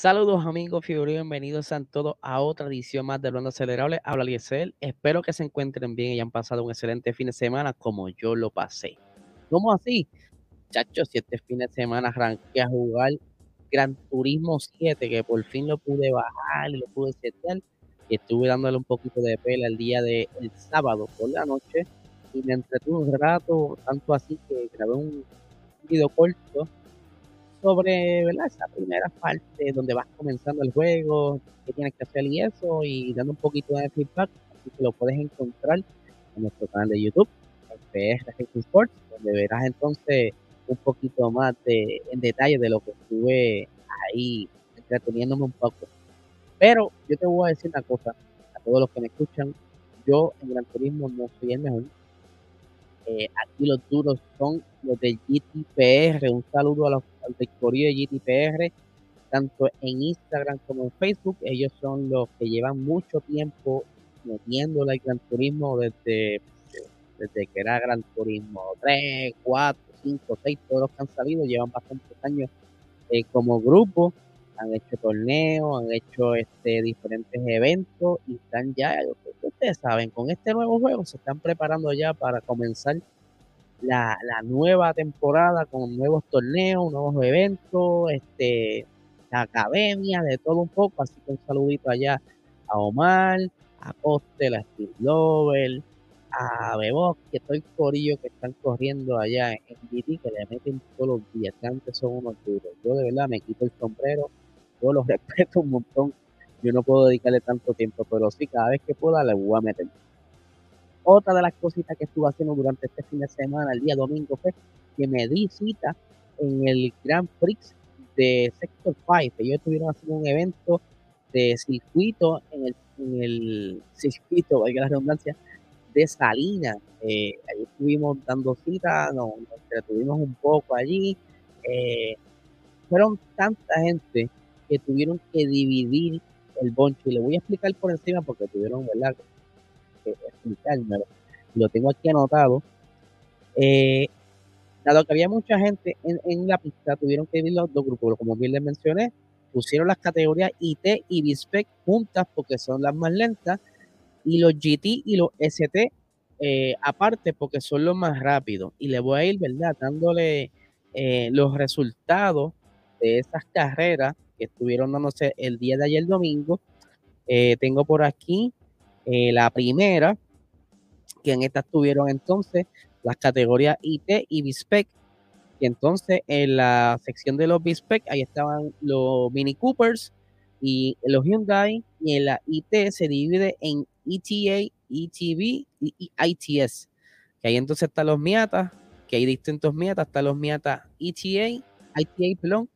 Saludos amigos figurinos, bienvenidos a todos a otra edición más de Ronda Acelerable. Habla Liesel, espero que se encuentren bien y hayan pasado un excelente fin de semana como yo lo pasé. ¿Cómo así? Chachos, si este fin de semana arranqué a jugar Gran Turismo 7, que por fin lo pude bajar y lo pude setear, y estuve dándole un poquito de pela el día del sábado por la noche, y me entretuve un rato, tanto así que grabé un video corto sobre ¿verdad? esa primera parte donde vas comenzando el juego, qué tienes que hacer y eso, y dando un poquito de feedback, así que lo puedes encontrar en nuestro canal de YouTube, PR Sports, donde verás entonces un poquito más de, en detalle de lo que estuve ahí entreteniéndome un poco. Pero yo te voy a decir una cosa, a todos los que me escuchan, yo en Gran Turismo no soy el mejor, eh, aquí los duros son los del GTPR. Un saludo a los, del de GTPR, tanto en Instagram como en Facebook. Ellos son los que llevan mucho tiempo metiéndole al Gran Turismo desde, desde que era Gran Turismo 3, 4, 5, 6, todos los que han salido llevan bastantes años eh, como grupo han hecho torneos, han hecho este diferentes eventos y están ya, ustedes saben, con este nuevo juego se están preparando ya para comenzar la, nueva temporada con nuevos torneos, nuevos eventos, este, la academia, de todo un poco, así que un saludito allá a Omar, a Coste, a Steve Lover, a Bebos, que estoy corillo que están corriendo allá en GT, que le meten todos los días, que antes son unos duros. Yo de verdad me quito el sombrero yo los respeto un montón. Yo no puedo dedicarle tanto tiempo, pero sí, cada vez que pueda le voy a meter. Otra de las cositas que estuve haciendo durante este fin de semana, el día domingo, fue que me di cita en el Grand Prix de Sector 5. Ellos estuvieron haciendo un evento de circuito en el, en el circuito, valga la redundancia, de Salinas. Eh, ahí estuvimos dando cita, nos, entretuvimos un poco allí. Eh, fueron tanta gente que tuvieron que dividir el boncho. Y le voy a explicar por encima porque tuvieron, ¿verdad? Que explicarme. Lo tengo aquí anotado. Eh, dado que había mucha gente en, la pista, tuvieron que dividir los dos grupos. Como bien les mencioné, pusieron las categorías IT y BISPEC juntas porque son las más lentas. Y los GT y los ST eh, aparte porque son los más rápidos. Y le voy a ir, ¿verdad? Dándole eh, los resultados de esas carreras que estuvieron dándose el día de ayer domingo. Eh, tengo por aquí eh, la primera, que en esta tuvieron entonces las categorías IT y BISPEC. Y entonces en la sección de los BISPEC, ahí estaban los Mini Coopers y los Hyundai. Y en la IT se divide en ETA, ETV y ITS. Que ahí entonces están los Miata, que hay distintos Miata, están los Miata ETA, ITA, perdón,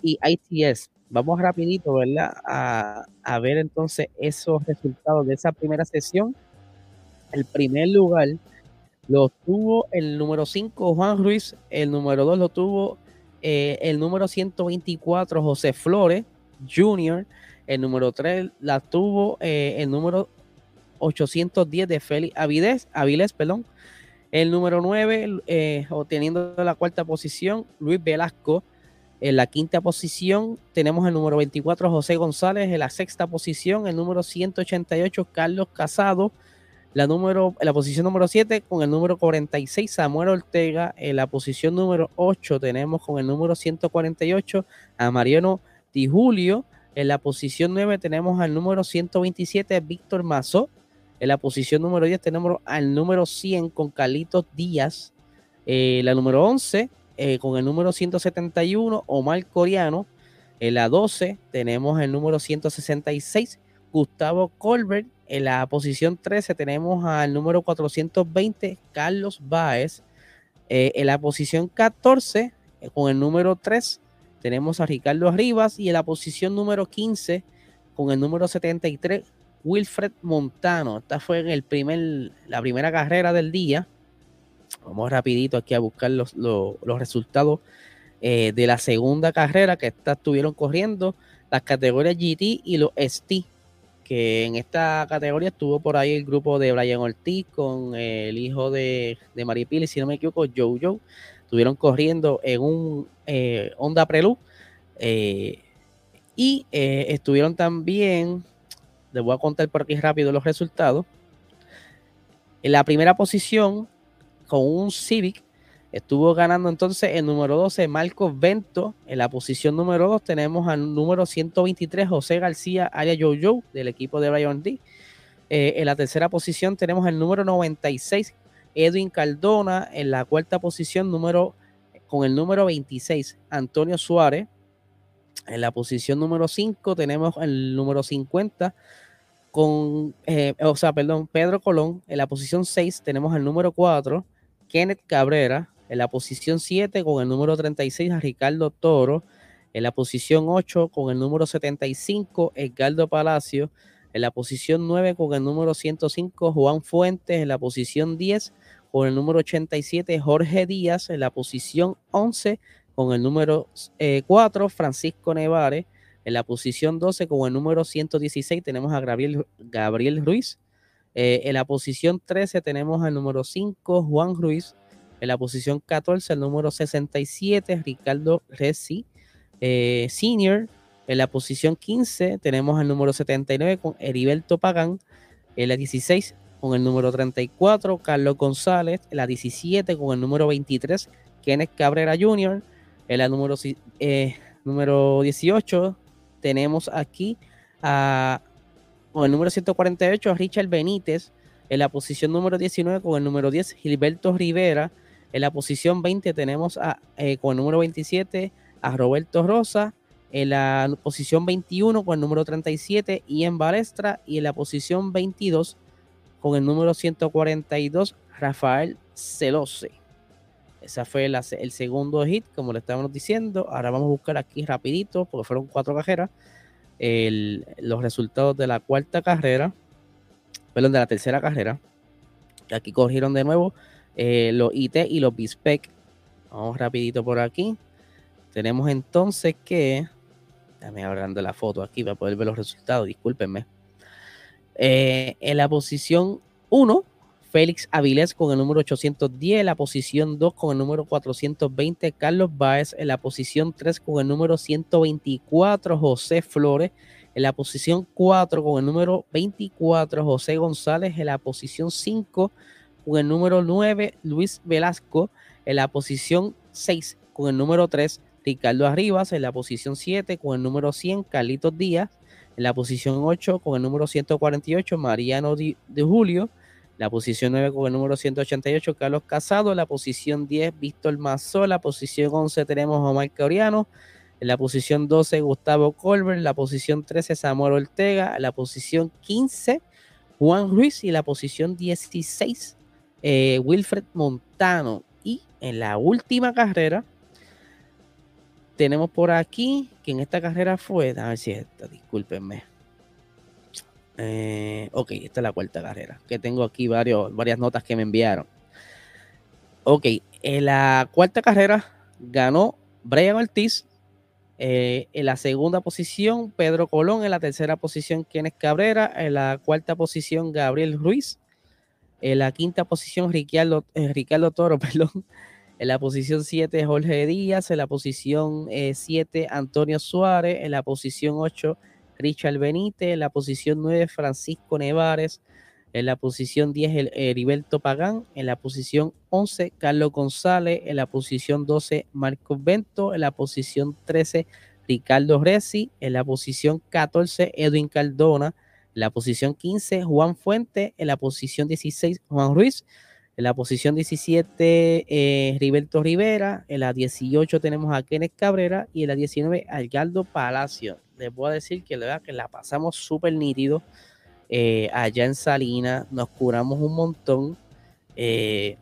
y ITS. Vamos rapidito, ¿verdad? A, ver entonces esos resultados de esa primera sesión. El primer lugar lo tuvo el número 5 Juan Ruiz, el número 2 lo tuvo eh, el número 124 José Flores Jr., el número 3 la tuvo eh, el número 810 de Félix Avilés, Avilés, perdón. El número 9, eh, obteniendo la cuarta posición, Luis Velasco. En la quinta posición tenemos el número 24 José González, en la sexta posición el número 188 Carlos Casado, la, número, en la posición número 7 con el número 46 Samuel Ortega, en la posición número 8 tenemos con el número 148 a Mariano Di Julio, en la posición 9 tenemos al número 127 Víctor Mazó, en la posición número 10 tenemos al número 100 con Carlitos Díaz, eh, la número 11 eh, con el número 171, Omar Coreano. En la 12 tenemos el número 166, Gustavo Colbert. En la posición 13 tenemos al número 420, Carlos Báez. Eh, en la posición 14, eh, con el número 3, tenemos a Ricardo Rivas. Y en la posición número 15, con el número 73, Wilfred Montano. Esta fue la primera carrera del día. Vamos rapidito aquí a buscar los, resultados eh, de la segunda carrera que estuvieron corriendo las categorías GT y los ST, que en esta categoría estuvo por ahí el grupo de Brian Ortiz con el hijo de, de Maripili, si no me equivoco, Joe Estuvieron corriendo en un eh, Honda Prelude. Eh, Y eh, estuvieron también, les voy a contar por aquí rápido los resultados. En la primera posición, con un Civic, estuvo ganando entonces el número 12, Marcos Vento. En la posición número 2 tenemos al número 123, José García Aya Jojo, del equipo de Brian D. Eh, en la tercera posición tenemos el número 96, Edwin Cardona. En la cuarta posición, número, con el número 26, Antonio Suárez. En la posición número 5 tenemos el número 50 con, eh, o sea, perdón, Pedro Colón. En la posición 6 tenemos el número 4, Kenneth Cabrera. En la posición 7 con el número 36 a Ricardo Toro. En la posición 8 con el número 75 Edgardo Palacio. En la posición 9 con el número 105 Juan Fuentes. En la posición 10 con el número 87 Jorge Díaz. En la posición 11 con el número 4, eh, Francisco Nevares. En la posición 12, con el número 116, tenemos a Gabriel, Gabriel Ruiz. Eh, en la posición 13 tenemos al número 5, Juan Ruiz. En la posición 14, el número 67, Ricardo Resi, eh, Senior. En la posición 15 tenemos al número 79 con Heriberto Pagán. En la 16 con el número 34, Carlos González. En la 17 con el número 23, Kenneth Cabrera Jr. En la número, eh, número 18 tenemos aquí a, con el número 148 a Richard Benítez. En la posición número 19 con el número 10 Gilberto Rivera. En la posición 20 tenemos a, eh, con el número 27 a Roberto Rosa. En la posición 21 con el número 37 Ian Balestra. Y en la posición 22 con el número 142 Rafael Celose. Ese fue el segundo hit, como le estábamos diciendo. Ahora vamos a buscar aquí rapidito, porque fueron cuatro cajeras, los resultados de la cuarta carrera, perdón, de la tercera carrera. Aquí cogieron de nuevo eh, los IT y los BISPEC. Vamos rapidito por aquí. Tenemos entonces que, déjame hablando de la foto aquí para poder ver los resultados, discúlpenme. Eh, en la posición 1 Félix Avilés con el número 810, en la posición 2 con el número 420, Carlos Báez en la posición 3 con el número 124, José Flores en la posición 4 con el número 24, José González en la posición 5 con el número 9, Luis Velasco en la posición 6 con el número 3, Ricardo Arribas en la posición 7 con el número 100, Carlitos Díaz en la posición 8 con el número 148, Mariano de Julio la posición 9 con el número 188, Carlos Casado. La posición 10, Víctor Mazó. La posición 11 tenemos Omar Coriano. En la posición 12, Gustavo Colbert. La posición 13, Samuel Ortega. La posición 15, Juan Ruiz. Y la posición 16, eh, Wilfred Montano. Y en la última carrera, tenemos por aquí, que en esta carrera fue, a ver si esta, discúlpenme eh, ok, esta es la cuarta carrera, que tengo aquí varios, varias notas que me enviaron. Ok, en la cuarta carrera ganó Brian Ortiz. Eh, en la segunda posición, Pedro Colón. En la tercera posición, Kenneth Cabrera. En la cuarta posición, Gabriel Ruiz. En la quinta posición, Ricardo, eh, Ricardo Toro, perdón. En la posición 7, Jorge Díaz. En la posición 7, Antonio Suárez. En la posición 8, Richard Benítez, en la posición 9 Francisco Nevares, en la posición 10 Heriberto Pagán, en la posición 11 Carlos González, en la posición 12 Marcos Bento, en la posición 13 Ricardo Resi, en la posición 14 Edwin Cardona, en la posición 15 Juan Fuente, en la posición 16 Juan Ruiz, en la posición 17, eh, Rivera. En la 18 tenemos a Kenneth Cabrera. Y en la 19, Algardo Palacio les voy a decir que, que la pasamos súper nítido eh, allá en Salinas, nos curamos un montón. Eh,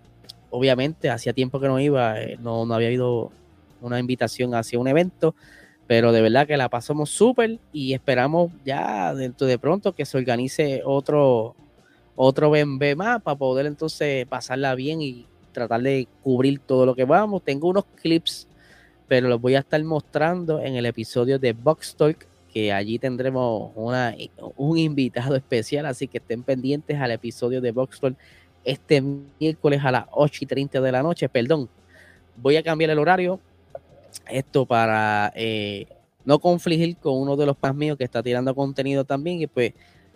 obviamente, hacía tiempo que no iba, eh, no, no había habido una invitación hacia un evento, pero de verdad que la pasamos súper y esperamos ya dentro de pronto que se organice otro, otro BMB más para poder entonces pasarla bien y tratar de cubrir todo lo que vamos. Tengo unos clips pero los voy a estar mostrando en el episodio de Box Talk, que allí tendremos una, un invitado especial, así que estén pendientes al episodio de Box Talk este miércoles a las 8 y 30 de la noche. Perdón, voy a cambiar el horario. Esto para, eh, no confligir con uno de los más míos que está tirando contenido también y pues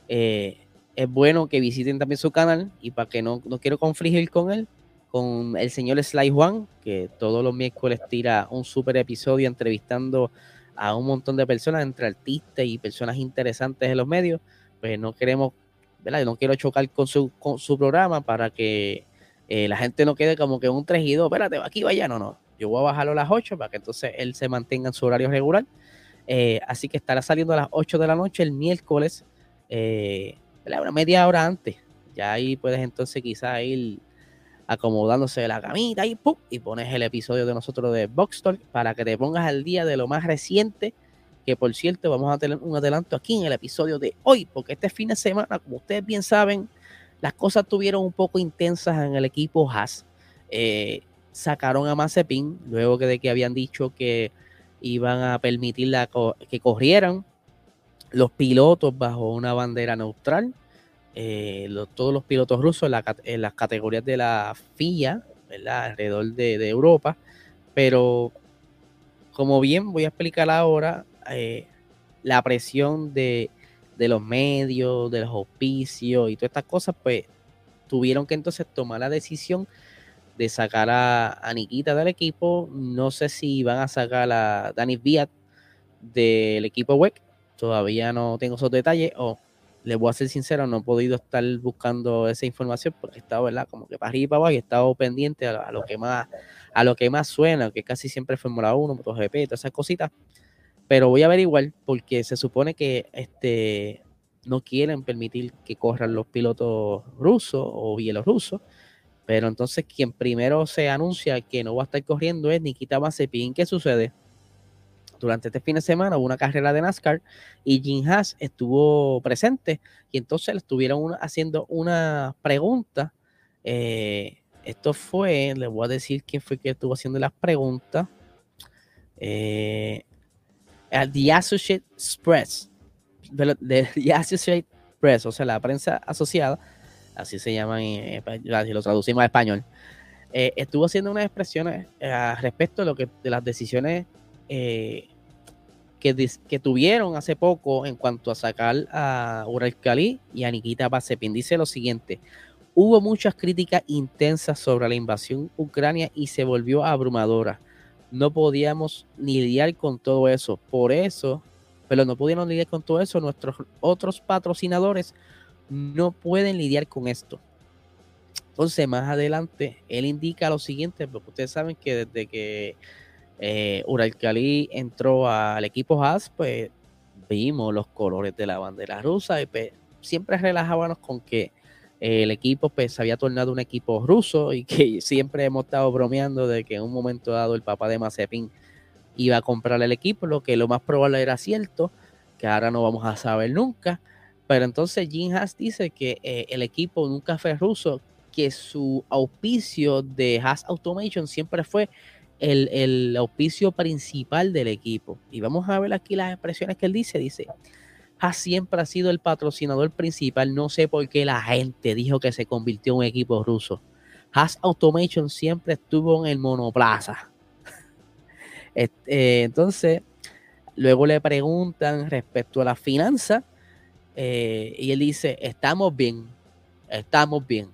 eh, es bueno que visiten también su canal y para que no, no quiero confligir con él, con el señor Sly Juan, que todos los miércoles tira un super episodio entrevistando a un montón de personas, entre artistas y personas interesantes en los medios, pues no queremos, ¿verdad? No quiero chocar con su, con su programa para que eh, la gente no quede como que un 3 y 2, espérate, aquí vaya, no, no. Yo voy a bajarlo a las 8 para que entonces él se mantenga en su horario regular. Eh, así que estará saliendo a las 8 de la noche el miércoles, eh, una media hora antes. Ya ahí puedes entonces quizás ir acomodándose la camita y ¡pum! y pones el episodio de nosotros de Box Talk para que te pongas al día de lo más reciente. Que por cierto, vamos a tener un adelanto aquí en el episodio de hoy, porque este fin de semana, como ustedes bien saben, las cosas tuvieron un poco intensas en el equipo Haas. Eh, sacaron a Mazepin luego de que habían dicho que iban a permitir que corrieran los pilotos bajo una bandera neutral. Eh, todos los pilotos rusos en, las categorías de la FIA, alrededor de, Europa. Pero como bien voy a explicar ahora, eh, la presión de los medios, de los auspicios y todas estas cosas, pues tuvieron que entonces tomar la decisión de sacar a, Nikita del equipo. No sé si van a sacar a Dani Viat del equipo WEC. Todavía no tengo esos detalles. Les voy a ser sincero, no he podido estar buscando esa información porque he estado, ¿verdad? Como que para arriba y para abajo y he estado pendiente a, lo que más a lo que más suena, que casi siempre Fórmula 1, MotoGP, todas esas cositas pero voy a averiguar porque se supone que este, no quieren permitir que corran los pilotos rusos o bielorrusos. Pero entonces quien primero se anuncia que no va a estar corriendo es Nikita Mazepin. ¿Qué sucede? Durante este fin de semana hubo una carrera de NASCAR y Jim Haas estuvo presente y entonces le estuvieron haciendo una pregunta. Eh, esto fue, le voy a decir quién fue que estuvo haciendo las preguntas. Eh, The Associate Press, de, The Associate Press, o sea, la prensa asociada, así se llama, en, si lo traducimos a español, eh, estuvo haciendo unas expresiones eh, respecto de, lo que, de las decisiones eh, que, tuvieron hace poco en cuanto a sacar a Ural Kali y a Nikita Basepin. Dice lo siguiente, hubo muchas críticas intensas sobre la invasión ucrania y se volvió abrumadora no podíamos ni lidiar con todo eso. Por eso, pero no pudieron lidiar con todo eso, nuestros otros patrocinadores no pueden lidiar con esto. Entonces, más adelante, él indica lo siguiente, porque ustedes saben que desde que eh, Uralcali entró al equipo Haas, pues vimos los colores de la bandera rusa y pues, siempre relajábamos con que el equipo pues se había tornado un equipo ruso y que siempre hemos estado bromeando de que en un momento dado el papá de Mazepin iba a comprar el equipo, lo que lo más probable era cierto, que ahora no vamos a saber nunca. Pero entonces Jim Haas dice que eh, el equipo nunca fue ruso, que su auspicio de Haas Automation siempre fue el, el auspicio principal del equipo. Y vamos a ver aquí las expresiones que él dice. Dice, Haas siempre ha sido el patrocinador principal. No sé por qué la gente dijo que se convirtió en un equipo ruso. Haas Automation siempre estuvo en el monoplaza. Eh, entonces, luego le preguntan respecto a la finanza eh, y él dice, estamos bien, estamos bien.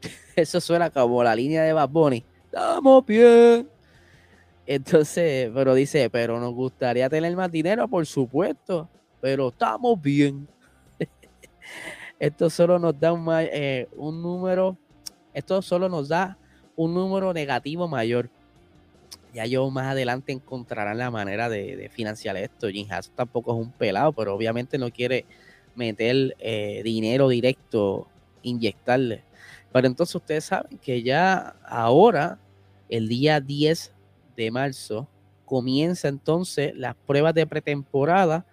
Eso suena como la línea de Bad Bunny. Estamos bien. Entonces, pero dice, pero nos gustaría tener más dinero, por supuesto pero estamos bien. esto solo nos da un, eh, un, número, esto solo nos da un número negativo mayor. Ya yo más adelante encontrarán la manera de, financiar esto. Jim Haas tampoco es un pelado, pero obviamente no quiere meter eh, dinero directo, inyectarle. Pero entonces ustedes saben que ya ahora, el día 10 de marzo, comienza entonces las pruebas de pretemporada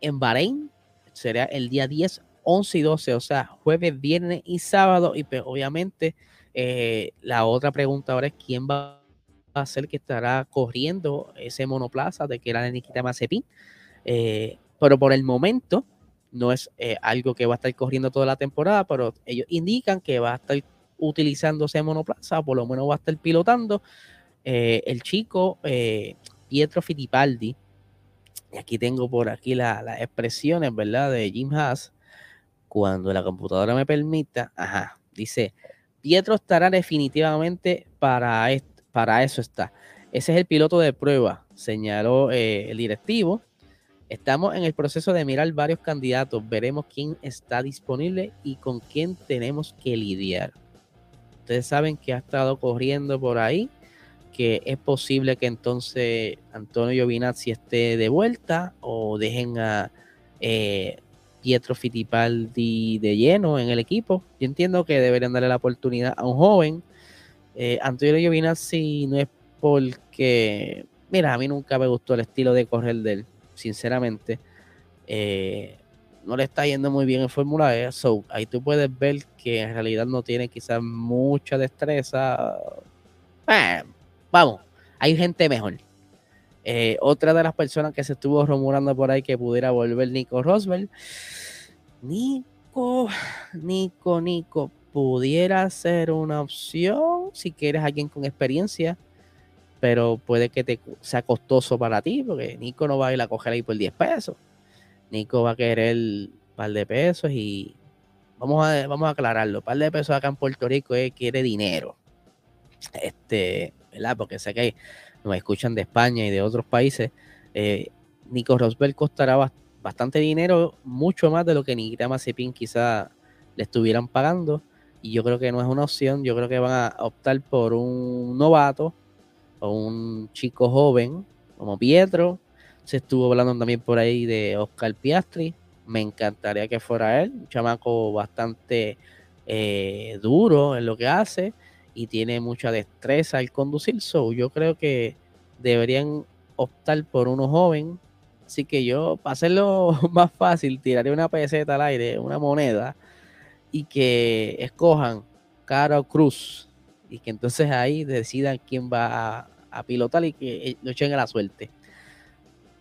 en Bahrein. Será el día 10, 11 y 12, o sea, jueves, viernes y sábado. Y pues, obviamente eh, la otra pregunta ahora es quién va a ser que estará corriendo ese monoplaza de que era de Nikita Mazepin. Eh, pero por el momento no es eh, algo que va a estar corriendo toda la temporada, pero ellos indican que va a estar utilizando ese monoplaza, por lo menos va a estar pilotando. El chico Pietro Fittipaldi, Y aquí tengo por aquí las expresiones, ¿verdad? De Jim Haas. Cuando la computadora me permita, ajá, dice, Pietro estará definitivamente para, para eso está. Ese es el piloto de prueba, señaló eh, el directivo. Estamos en el proceso de mirar varios candidatos. Veremos quién está disponible y con quién tenemos que lidiar. Ustedes saben que ha estado corriendo por ahí, que es posible que entonces Antonio Giovinazzi esté de vuelta o dejen a eh, Pietro Fittipaldi de lleno en el equipo. Yo entiendo que deberían darle la oportunidad a un joven. Eh, Antonio Giovinazzi no es porque, mira, a mí nunca me gustó el estilo de correr de él, sinceramente. Eh, no le está yendo muy bien en Fórmula E, so ahí tú puedes ver que en realidad no tiene quizás mucha destreza. Vamos, hay gente mejor. Eh, otra de las personas que se estuvo rumorando por ahí que pudiera volver Nico Rosberg. Nico, Nico, Nico, pudiera ser una opción si quieres alguien con experiencia, pero puede que te sea costoso para ti, porque Nico no va a ir a coger ahí por 10 pesos. Nico va a querer un par de pesos y vamos a, vamos a aclararlo. Un par de pesos acá en Puerto Rico es, quiere dinero. Este, Porque sé que nos escuchan de España y de otros países, eh, Nico Rosberg costará bastante dinero, mucho más de lo que Nikita Mazepin quizá le estuvieran pagando. Y yo creo que no es una opción. Yo creo que van a optar por un novato o un chico joven como Pietro. Se estuvo hablando también por ahí de Oscar Piastri. Me encantaría que fuera él, un chamaco bastante eh, duro en lo que hace y tiene mucha destreza al conducir. So, yo creo que deberían optar por uno joven. Así que yo, para hacerlo más fácil, tiraré una peseta al aire, una moneda, y que escojan Caro Cruz. Y que entonces ahí decidan quién va a, pilotar y que lo echen a la suerte.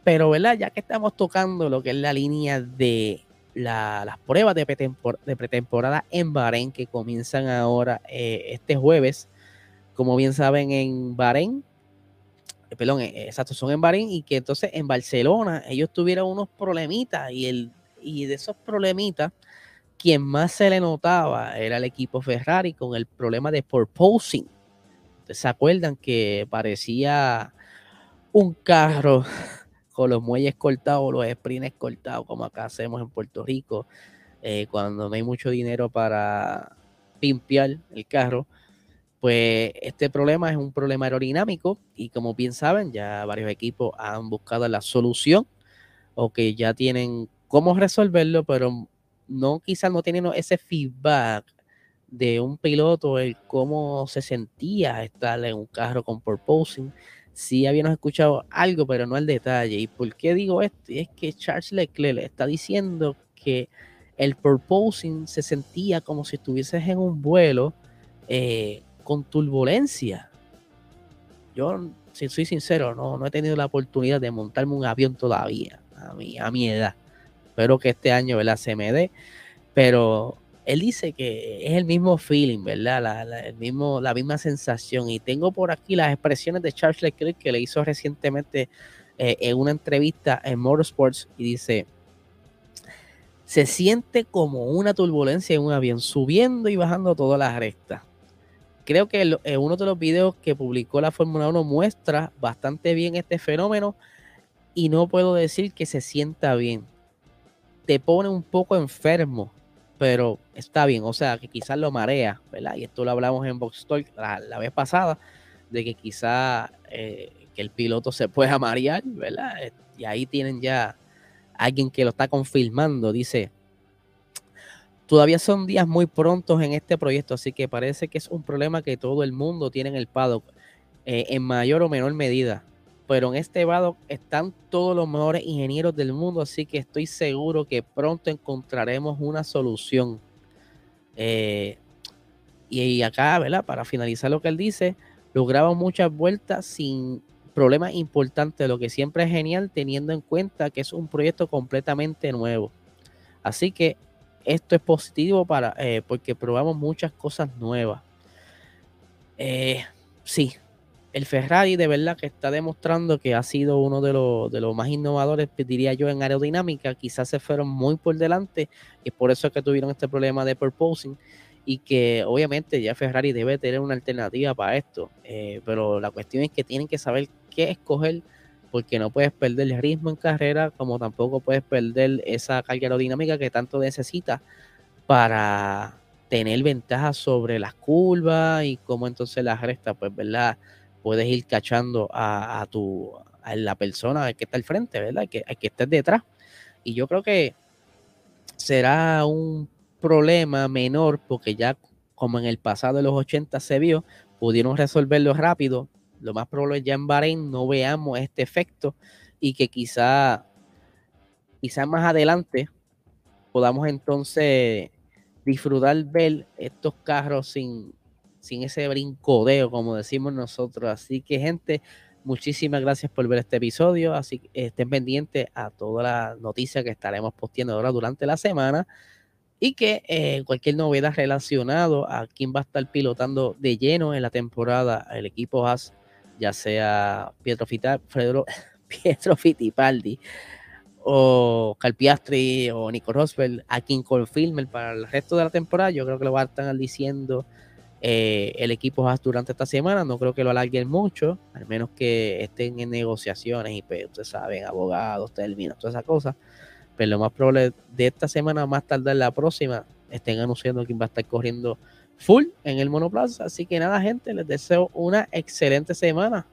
Pero, ¿verdad? Ya que estamos tocando lo que es la línea de las pruebas de, pretemporada en Bahrein que comienzan ahora eh, este jueves. Como bien saben, en Bahrein, eh, perdón, eh, exacto, son en Bahrein y que entonces en Barcelona ellos tuvieron unos problemitas y, el, y de esos problemitas, quien más se le notaba era el equipo Ferrari con el problema de purposing. ¿Se acuerdan que parecía un carro con los muelles cortados, los sprints cortados, como acá hacemos en Puerto Rico, eh, cuando no hay mucho dinero para pimpear el carro, pues este problema es un problema aerodinámico y como bien saben, ya varios equipos han buscado la solución o que ya tienen cómo resolverlo, pero no quizás no tienen ese feedback de un piloto, el cómo se sentía estar en un carro con purposing, sí habíamos escuchado algo, pero no el detalle. ¿Y por qué digo esto? es que Charles Leclerc está diciendo que el purposing se sentía como si estuvieses en un vuelo eh, con turbulencia. Yo, si soy sincero, no, no he tenido la oportunidad de montarme un avión todavía, a mi, a mi edad. Espero que este año ¿verdad? se me dé, pero él dice que es el mismo feeling, ¿verdad? La, el mismo, la misma sensación. Y tengo por aquí las expresiones de Charles Leclerc que le hizo recientemente eh, en una entrevista en Motorsports y dice, se siente como una turbulencia en un avión, subiendo y bajando todas las rectas. Creo que uno de los videos que publicó la Fórmula 1 muestra bastante bien este fenómeno y no puedo decir que se sienta bien. Te pone un poco enfermo pero está bien, o sea, que quizás lo marea, ¿verdad? Y esto lo hablamos en Box Talk la, vez pasada, de que quizás eh, que el piloto se pueda marear, ¿verdad? Y ahí tienen ya alguien que lo está confirmando, dice, todavía son días muy prontos en este proyecto, así que parece que es un problema que todo el mundo tiene en el paddock, eh, en mayor o menor medida pero en este vado están todos los mejores ingenieros del mundo, así que estoy seguro que pronto encontraremos una solución. Eh, y, acá, ¿verdad? Para finalizar lo que él dice, logramos muchas vueltas sin problemas importantes, lo que siempre es genial teniendo en cuenta que es un proyecto completamente nuevo. Así que esto es positivo para eh, porque probamos muchas cosas nuevas. Eh, sí, el Ferrari de verdad que está demostrando que ha sido uno de los, más innovadores, diría yo, en aerodinámica. Quizás se fueron muy por delante y por eso es que tuvieron este problema de purposing y que obviamente ya Ferrari debe tener una alternativa para esto. Eh, pero la cuestión es que tienen que saber qué escoger porque no puedes perder el ritmo en carrera como tampoco puedes perder esa carga aerodinámica que tanto necesitas para tener ventaja sobre las curvas y como entonces las restas, pues, ¿verdad? Puedes ir cachando a, tu a la persona que está al frente, ¿verdad? Que, que estés detrás. Y yo creo que será un problema menor porque ya como en el pasado de los 80 se vio, pudieron resolverlo rápido. Lo más probable es ya en Bahrein no veamos este efecto y que quizá, quizá más adelante podamos entonces disfrutar ver estos carros sin, sin ese brincodeo, como decimos nosotros. Así que, gente, muchísimas gracias por ver este episodio. Así que estén pendientes a todas las noticias que estaremos posteando ahora durante la semana. Y que eh, cualquier novedad relacionado a quién va a estar pilotando de lleno en la temporada el equipo Haas, ya sea Pietro, Pietro Fittipaldi o Calpiastri o Nico Rosberg, a quien confirme para el resto de la temporada, yo creo que lo van a estar diciendo eh, el equipo durante esta semana. No creo que lo alarguen mucho, al menos que estén en negociaciones y, pues, ustedes saben, abogados, términos, todas esas cosas. Pero lo más probable de esta semana, más tarde la próxima, estén anunciando quién va a estar corriendo full en el monoplaza. Así que nada, gente, les deseo una excelente semana.